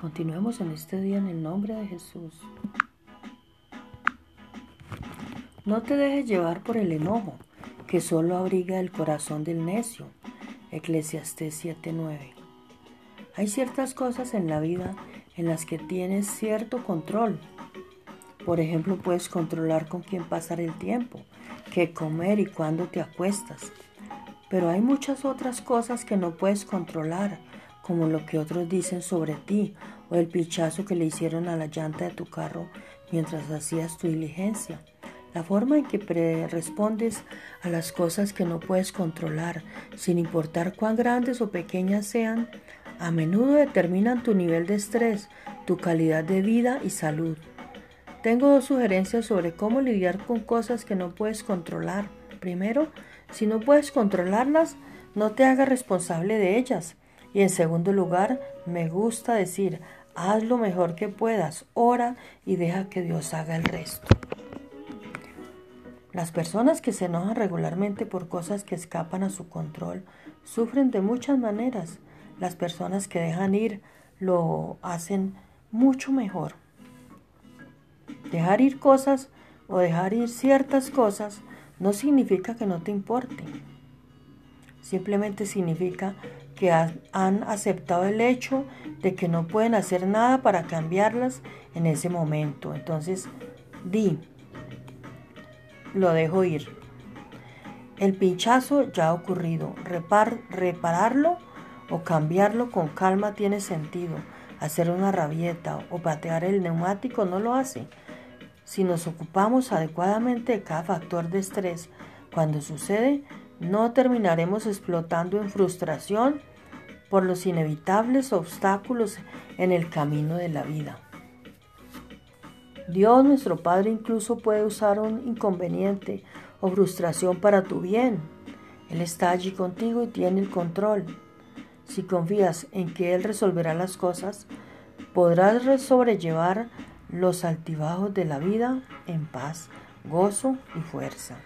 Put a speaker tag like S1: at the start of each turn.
S1: Continuemos en este día en el nombre de Jesús. No te dejes llevar por el enojo, que solo abriga el corazón del necio. Eclesiastés 7:9. Hay ciertas cosas en la vida en las que tienes cierto control. Por ejemplo, puedes controlar con quién pasar el tiempo, qué comer y cuándo te acuestas. Pero hay muchas otras cosas que no puedes controlar, como lo que otros dicen sobre ti o el pichazo que le hicieron a la llanta de tu carro mientras hacías tu diligencia. La forma en que respondes a las cosas que no puedes controlar, sin importar cuán grandes o pequeñas sean, a menudo determinan tu nivel de estrés, tu calidad de vida y salud. Tengo dos sugerencias sobre cómo lidiar con cosas que no puedes controlar. Primero, si no puedes controlarlas, no te hagas responsable de ellas. Y en segundo lugar, me gusta decir, haz lo mejor que puedas, ora y deja que Dios haga el resto. Las personas que se enojan regularmente por cosas que escapan a su control sufren de muchas maneras. Las personas que dejan ir lo hacen mucho mejor. Dejar ir cosas o dejar ir ciertas cosas no significa que no te importe. Simplemente significa que han aceptado el hecho de que no pueden hacer nada para cambiarlas en ese momento. Entonces, di, lo dejo ir. El pinchazo ya ha ocurrido. repararlo o cambiarlo con calma tiene sentido. Hacer una rabieta o patear el neumático no lo hace. Si nos ocupamos adecuadamente de cada factor de estrés, cuando sucede, no terminaremos explotando en frustración por los inevitables obstáculos en el camino de la vida. Dios nuestro Padre incluso puede usar un inconveniente o frustración para tu bien. Él está allí contigo y tiene el control. Si confías en que Él resolverá las cosas, podrás sobrellevar los altibajos de la vida en paz, gozo y fuerza.